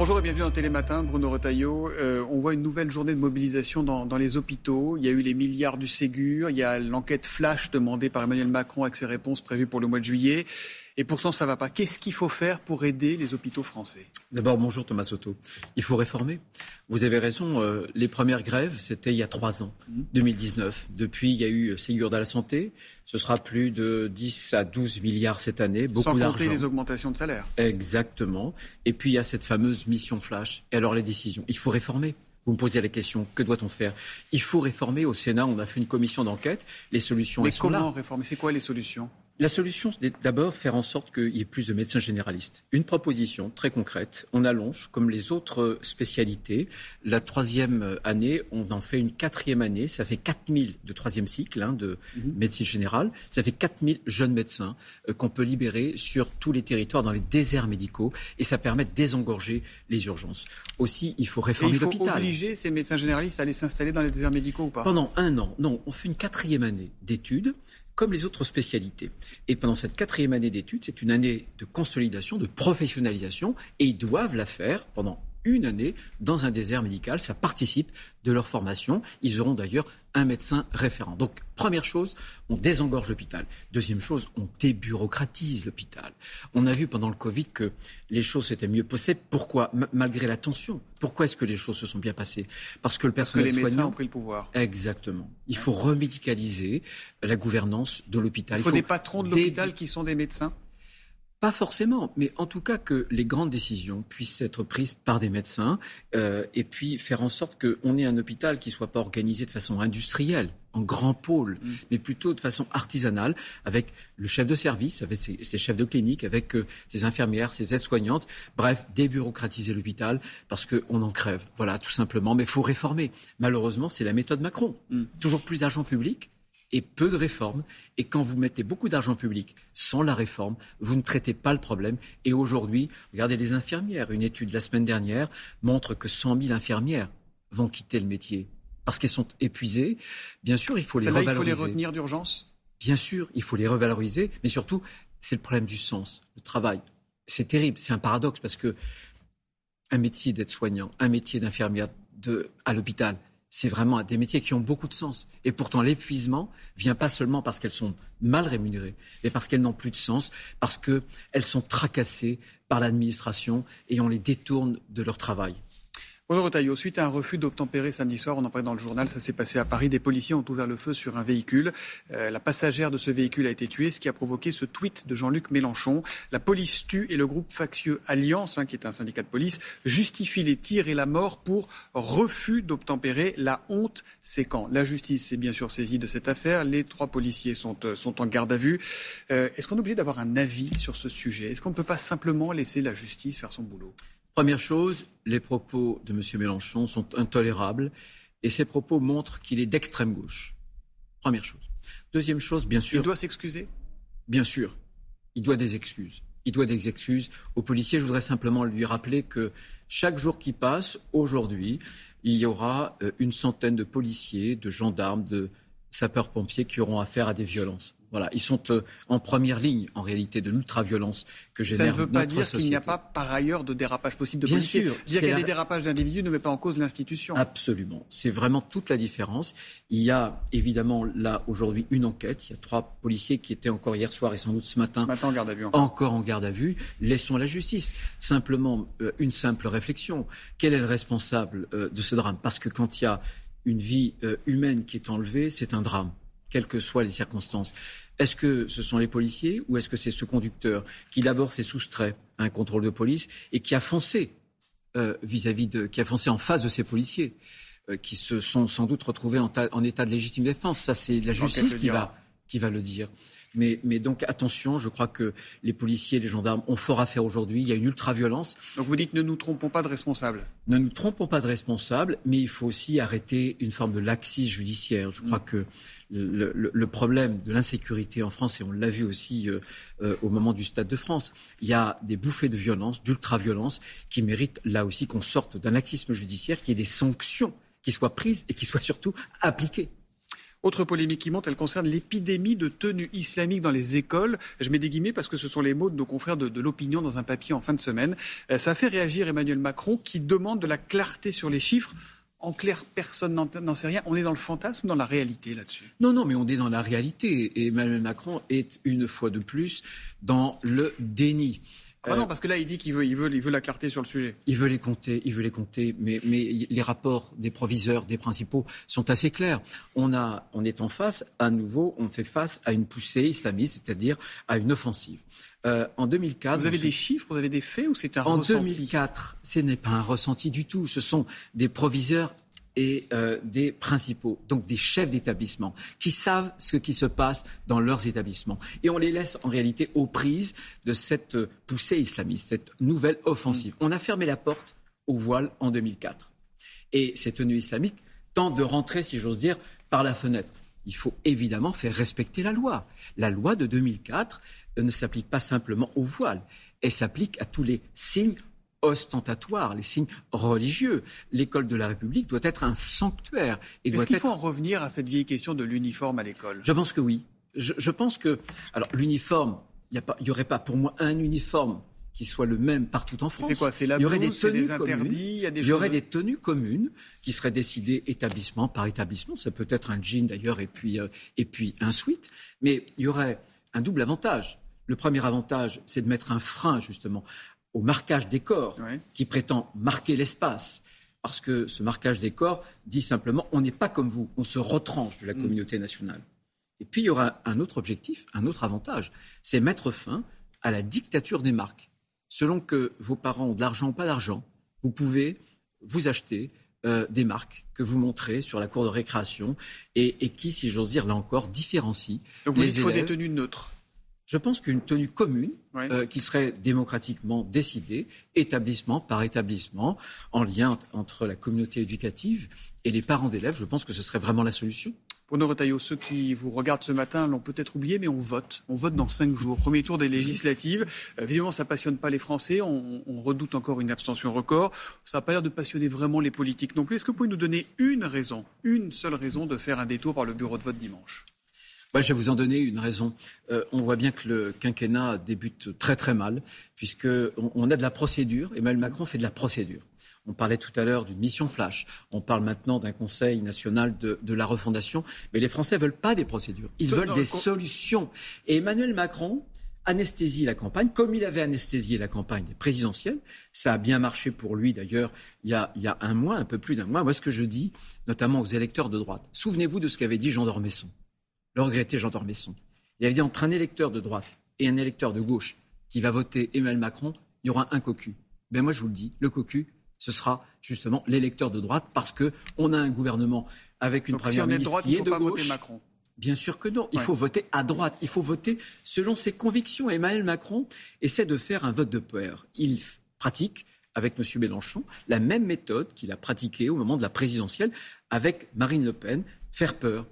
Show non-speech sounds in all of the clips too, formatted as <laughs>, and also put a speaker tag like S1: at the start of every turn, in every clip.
S1: Bonjour et bienvenue dans Télématin, Bruno Retailleau. Euh, on voit une nouvelle journée de mobilisation dans, dans, les hôpitaux. Il y a eu les milliards du Ségur, il y a l'enquête flash demandée par Emmanuel Macron avec ses réponses prévues pour le mois de juillet. Et pourtant, ça ne va pas. Qu'est-ce qu'il faut faire pour aider les hôpitaux français?
S2: D'abord, bonjour Thomas Soto. Il faut réformer. Vous avez raison, euh, les premières grèves, c'était il y a trois ans, 2019. Mmh. Depuis, il y a eu Ségur de la santé. Ce sera plus de 10 à 12 milliards cette année. Beaucoup
S1: Sans compter les augmentations de salaire.
S2: Exactement. Et puis, il y a cette fameuse mission flash. Et alors, les décisions. Il faut réformer. Vous me posez la question, que doit-on faire? Il faut réformer. Au Sénat, on a fait une commission d'enquête. Les solutions,
S1: Mais
S2: sont
S1: là. comment réformer? C'est quoi les solutions?
S2: La solution, c'est d'abord faire en sorte qu'il y ait plus de médecins généralistes. Une proposition très concrète. On allonge, comme les autres spécialités, la troisième année, on en fait une quatrième année. Ça fait 4000 de troisième cycle hein, de mhm. médecine générale. Ça fait 4000 jeunes médecins euh, qu'on peut libérer sur tous les territoires, dans les déserts médicaux. Et ça permet de désengorger les urgences. Aussi, il faut réformer l'hôpital.
S1: Il faut obliger ces médecins généralistes à aller s'installer dans les déserts médicaux ou pas?
S2: Pendant un an. Non, on fait une quatrième année d'études comme les autres spécialités. Et pendant cette quatrième année d'études, c'est une année de consolidation, de professionnalisation, et ils doivent la faire pendant une année dans un désert médical. Ça participe de leur formation. Ils auront d'ailleurs un médecin référent. Donc, première chose, on désengorge l'hôpital. Deuxième chose, on débureaucratise l'hôpital. On a vu pendant le Covid que les choses s'étaient mieux passées. Pourquoi? Malgré la tension. Pourquoi est-ce que les choses se sont bien passées?
S1: Parce que le personnel Parce que les médecins ont pris le pouvoir.
S2: Exactement. Il faut remédicaliser la gouvernance de l'hôpital.
S1: Il faut, des patrons de l'hôpital qui sont des médecins
S2: pas forcément, mais en tout cas que les grandes décisions puissent être prises par des médecins euh, et puis faire en sorte qu'on ait un hôpital qui ne soit pas organisé de façon industrielle, en grand pôle, mm. mais plutôt de façon artisanale, avec le chef de service, avec ses, chefs de clinique, avec euh, ses infirmières, ses aides-soignantes. Bref, débureaucratiser l'hôpital parce qu'on en crève. Voilà, tout simplement. Mais il faut réformer. Malheureusement, c'est la méthode Macron. Mm. Toujours plus d'argent public, et peu de réformes. Et quand vous mettez beaucoup d'argent public sans la réforme, vous ne traitez pas le problème. Et aujourd'hui, regardez les infirmières. Une étude la semaine dernière montre que 100 000 infirmières vont quitter le métier parce qu'elles sont épuisées. Bien sûr, il faut les revaloriser. Il
S1: faut les retenir d'urgence?
S2: Bien sûr, il faut les revaloriser. Mais surtout, c'est le problème du sens, le travail. C'est terrible, c'est un paradoxe parce que un métier d'aide-soignant, un métier d'infirmière à l'hôpital, c'est vraiment des métiers qui ont beaucoup de sens. Et pourtant, l'épuisement vient pas seulement parce qu'elles sont mal rémunérées, mais parce qu'elles n'ont plus de sens, parce qu'elles sont tracassées par l'administration et on les détourne de leur travail.
S1: Bonjour Retailleau. Suite à un refus d'obtempérer samedi soir, on en parlait dans le journal, ça s'est passé à Paris. Des policiers ont ouvert le feu sur un véhicule. Euh, la passagère de ce véhicule a été tuée, ce qui a provoqué ce tweet de Jean-Luc Mélenchon. La police tue et le groupe factieux Alliance, hein, qui est un syndicat de police, justifie les tirs et la mort pour refus d'obtempérer. La honte, c'est quand? La justice s'est bien sûr saisie de cette affaire. Les trois policiers sont, euh, en garde à vue. Euh, est-ce qu'on est obligé d'avoir un avis sur ce sujet? Est-ce qu'on ne peut pas simplement laisser la justice faire son boulot?
S2: Première chose, les propos de M. Mélenchon sont intolérables et ces propos montrent qu'il est d'extrême gauche. Première chose. Deuxième chose, bien sûr.
S1: Il doit s'excuser?
S2: Bien sûr. Il doit des excuses. Il doit des excuses aux policiers. Je voudrais simplement lui rappeler que chaque jour qui passe, aujourd'hui, il y aura euh, une centaine de policiers, de gendarmes, de sapeurs-pompiers qui auront affaire à des violences. Voilà, ils sont euh, en première ligne, en réalité, de l'ultra-violence que génère
S1: Ça ne veut pas dire qu'il n'y a pas, par ailleurs, de dérapage possible de Bien policiers. Sûr, dire qu'il y a des dérapages d'individus ne met pas en cause l'institution.
S2: Absolument. C'est vraiment toute la différence. Il y a évidemment là, aujourd'hui, une enquête. Il y a trois policiers qui étaient encore hier soir et sans doute ce matin,
S1: en garde à vue
S2: encore. en garde à vue. Laissons la justice. Simplement, euh, une simple réflexion. Quel est le responsable euh, de ce drame? Parce que quand il y a une vie humaine qui est enlevée, c'est un drame quelles que soient les circonstances. Est-ce que ce sont les policiers ou est-ce que c'est ce conducteur qui d'abord s'est soustrait à un contrôle de police et qui a foncé euh, vis-à-vis de, qui a foncé en face de ces policiers, euh, qui se sont sans doute retrouvés en, en état de légitime défense? Ça, c'est la justice qui va, qui va le dire. Mais, donc attention, je crois que les policiers et les gendarmes ont fort à faire aujourd'hui. Il y a une ultra-violence.
S1: Donc vous dites ne nous trompons pas de responsables.
S2: Ne nous trompons pas de responsables, mais il faut aussi arrêter une forme de laxisme judiciaire. Je crois mm. que le, problème de l'insécurité en France, et on l'a vu aussi euh, euh, au moment du Stade de France, il y a des bouffées de violence, d'ultra-violence, qui méritent là aussi qu'on sorte d'un laxisme judiciaire, qu'il y ait des sanctions qui soient prises et qui soient surtout appliquées.
S1: Autre polémique qui monte, elle concerne l'épidémie de tenue islamique dans les écoles. Je mets des guillemets parce que ce sont les mots de nos confrères de, l'opinion dans un papier en fin de semaine. Euh, ça fait réagir Emmanuel Macron qui demande de la clarté sur les chiffres. En clair, personne n'en sait rien. On est dans le fantasme dans la réalité là-dessus
S2: Non, non, mais on est dans la réalité. Et Emmanuel Macron est une fois de plus dans le déni.
S1: Ah non, euh, parce que là, il dit qu'il veut, il veut, il veut la clarté sur le sujet.
S2: Il veut les compter, il veut les compter, mais, mais les rapports des proviseurs, des principaux sont assez clairs. On, a, on est en face, à nouveau, on fait face à une poussée islamiste, c'est-à-dire à une offensive.
S1: Euh, en 2004. Vous avez des chiffres, vous avez des faits ou c'est un ressenti?
S2: En 2004, ce n'est pas un ressenti du tout. Ce sont des proviseurs et euh, des principaux, donc des chefs d'établissement, qui savent ce qui se passe dans leurs établissements. Et on les laisse en réalité aux prises de cette poussée islamiste, cette nouvelle offensive. Mm. On a fermé la porte au voile en 2004. Et cette tenue islamique tente de rentrer, si j'ose dire, par la fenêtre. Il faut évidemment faire respecter la loi. La loi de 2004 ne s'applique pas simplement au voile, elle s'applique à tous les signes ostentatoires, les signes religieux. L'école de la République doit être un sanctuaire.
S1: Est-ce qu'il faut en revenir à cette vieille question de l'uniforme à l'école?
S2: Je pense que oui. Je, pense que, alors l'uniforme, il n'y aurait pas pour moi un uniforme qui soit le même partout en France.
S1: C'est quoi C'est la Il y aurait des tenues interdits,
S2: il y, il y aurait des tenues communes qui seraient décidées établissement par établissement. Ça peut être un jean d'ailleurs et puis euh, et puis un sweat, mais il y aurait un double avantage. Le premier avantage, c'est de mettre un frein justement au marquage des corps qui prétend marquer l'espace. Parce que ce marquage des corps dit simplement on n'est pas comme vous, on se retranche de la mm. communauté nationale. Et puis il y aura un autre objectif, un autre avantage, c'est mettre fin à la dictature des marques. Selon que vos parents ont de l'argent ou pas d'argent, vous pouvez vous acheter euh, des marques que vous montrez sur la cour de récréation et, qui, si j'ose dire, là encore, différencient.
S1: Donc
S2: les
S1: il faut des tenues neutres
S2: je pense qu'une tenue commune euh, qui serait démocratiquement décidée, établissement par établissement, en lien entre la communauté éducative et les parents d'élèves, je pense que ce serait vraiment la solution.
S1: Bruno Retailleau, ceux qui vous regardent ce matin l'ont peut-être oublié, mais on vote. On vote dans cinq jours. Premier tour des législatives. Euh, visiblement, ça passionne pas les Français. On, on redoute encore une abstention record. Ça n'a pas l'air de passionner vraiment les politiques non plus. Est-ce que vous pouvez nous donner une raison, une seule raison de faire un détour par le bureau de vote dimanche?
S2: Je vais vous en donner une raison. Euh, on voit bien que le quinquennat débute très très mal, puisqu'on on a de la procédure. Emmanuel Macron fait de la procédure. On parlait tout à l'heure d'une mission flash. On parle maintenant d'un Conseil national de, la refondation. Mais les Français ne veulent pas des procédures. Ils veulent des solutions. Et Emmanuel Macron anesthésie la campagne, comme il avait anesthésié la campagne présidentielle. Ça a bien marché pour lui, d'ailleurs, il, il, y a un mois, un peu plus d'un mois. Moi, ce que je dis, notamment aux électeurs de droite, souvenez-vous de ce qu'avait dit Jean d'Ormesson le regretté Jean d'Ormesson. Il avait dit entre un électeur de droite et un électeur de gauche qui va voter Emmanuel Macron, il y aura un cocu. Ben moi, je vous le dis, le cocu, ce sera justement l'électeur de droite parce qu'on a un gouvernement avec une première ministre qui est de gauche.
S1: Macron.
S2: Bien sûr que non. Il faut voter à droite. Il faut voter selon ses convictions. Emmanuel Macron essaie de faire un vote de peur. Il pratique avec M. Mélenchon la même méthode qu'il a pratiquée au moment de la présidentielle avec Marine Le Pen, faire peur.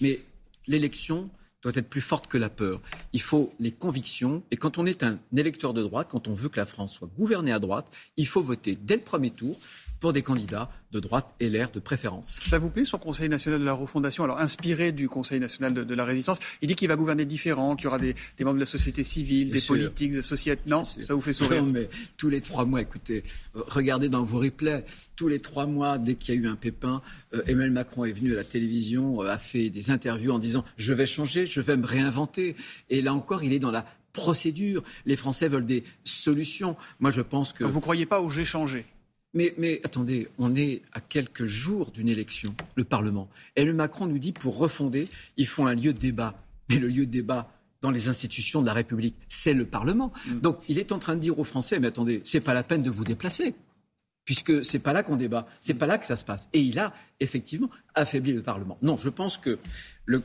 S2: Mais l'élection doit être plus forte que la peur. Il faut les convictions. Et quand on est un électeur de droite, quand on veut que la France soit gouvernée à droite, il faut voter dès le premier tour pour des candidats de droite et l'air de préférence.
S1: Ça vous plaît son Conseil national de la refondation Alors inspiré du Conseil national de, la résistance, il dit qu'il va gouverner différent, qu'il y aura des, membres de la société civile, des politiques, des sociétés. Non, ça vous fait sourire
S2: Non, mais tous les trois mois, écoutez, regardez dans vos replays, tous les trois mois, dès qu'il y a eu un pépin, euh, Emmanuel Macron est venu à la télévision, euh, a fait des interviews en disant je vais changer, je vais me réinventer. Et là encore, il est dans la procédure. Les Français veulent des solutions. Moi, je pense que.
S1: Vous ne croyez pas au j'ai changé
S2: mais, attendez, on est à quelques jours d'une élection, le Parlement. Et le Macron nous dit pour refonder, il faut un lieu de débat. Mais le lieu de débat dans les institutions de la République, c'est le Parlement. Mm. Donc il est en train de dire aux Français, mais attendez, c'est pas la peine de vous déplacer. Puisque c'est pas là qu'on débat, c'est pas là que ça se passe. Et il a effectivement affaibli le Parlement. Non, je pense que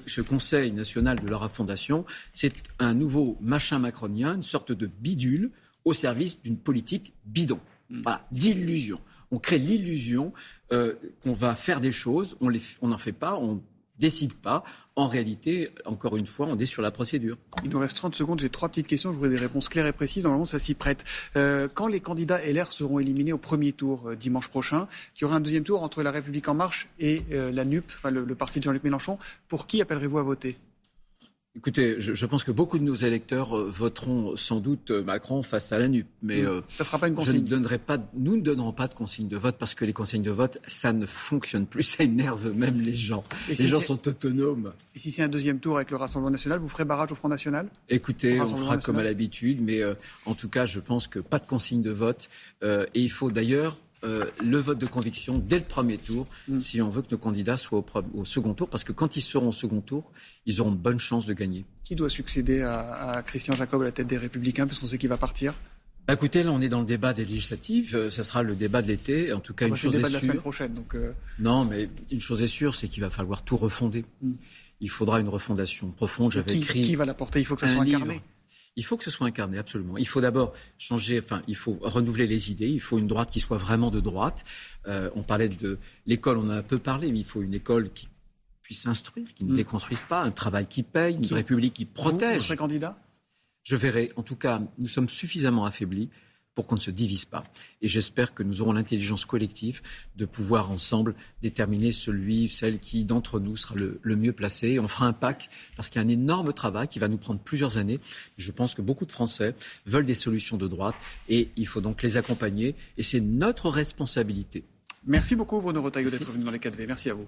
S2: ce Conseil national de la fondation, c'est un nouveau machin macronien, une sorte de bidule au service d'une politique bidon. Mm. d'illusion. On crée l'illusion euh, qu'on va faire des choses, on n'en fait pas, on décide pas, en réalité, encore une fois, on est sur la procédure.
S1: Il nous reste 30 secondes. J'ai trois petites questions. Je voudrais des réponses claires et précises. Normalement, ça s'y prête. Euh, quand les candidats LR seront éliminés au premier tour euh, dimanche prochain, qu'il y aura un deuxième tour entre La République En Marche et euh, la NUP, enfin le, le parti de Jean-Luc Mélenchon, pour qui appellerez-vous à voter?
S2: Écoutez, je, pense que beaucoup de nos électeurs euh, voteront sans doute euh, Macron face à la NUP, mais
S1: ça sera pas une consigne.
S2: Je ne donnerai pas, nous ne donnerons pas de consigne de vote parce que les consignes de vote, ça ne fonctionne plus, <laughs> ça énerve même les gens. les gens sont autonomes.
S1: Et si c'est un deuxième tour avec le Rassemblement national, vous ferez barrage au Front national?
S2: Écoutez, on fera comme à l'habitude, mais en tout cas, je pense que pas de consigne de vote. et il faut d'ailleurs euh, le vote de conviction dès le premier tour mm. si on veut que nos candidats soient au, second tour, parce que quand ils seront au second tour, ils auront de bonnes chances de gagner.
S1: Qui doit succéder à, Christian Jacob à la tête des Républicains, puisqu'on sait qu'il va partir?
S2: Bah, Écoutez, là, on est dans le débat des législatives. Ce euh, sera le débat de l'été. En tout cas, une chose
S1: le
S2: débat
S1: de la semaine prochaine. Donc euh.
S2: Non, mais une chose est sûre, c'est qu'il va falloir tout refonder. Mm. Il faudra une refondation profonde.
S1: J'avais écrit. Qui va la porter? Il faut que ça soit incarné.
S2: Il faut que ce soit incarné, absolument. Il faut d'abord changer, enfin, il faut renouveler les idées. Il faut une droite qui soit vraiment de droite. Euh, on parlait de l'école, on a un peu parlé, mais il faut une école qui puisse instruire, qui ne mm. déconstruise pas, un travail qui paye, une république qui protège.
S1: Vous, vous candidat?
S2: Je verrai. En tout cas, nous sommes suffisamment affaiblis pour qu'on ne se divise pas. Et j'espère que nous aurons l'intelligence collective de pouvoir ensemble déterminer celui, celle qui d'entre nous sera le, mieux placé. On fera un pack parce qu'il y a un énorme travail qui va nous prendre plusieurs années. Je pense que beaucoup de Français veulent des solutions de droite et il faut donc les accompagner et c'est notre responsabilité.
S1: Merci beaucoup Bruno Retailleau d'être venu dans les 4V. Merci à vous.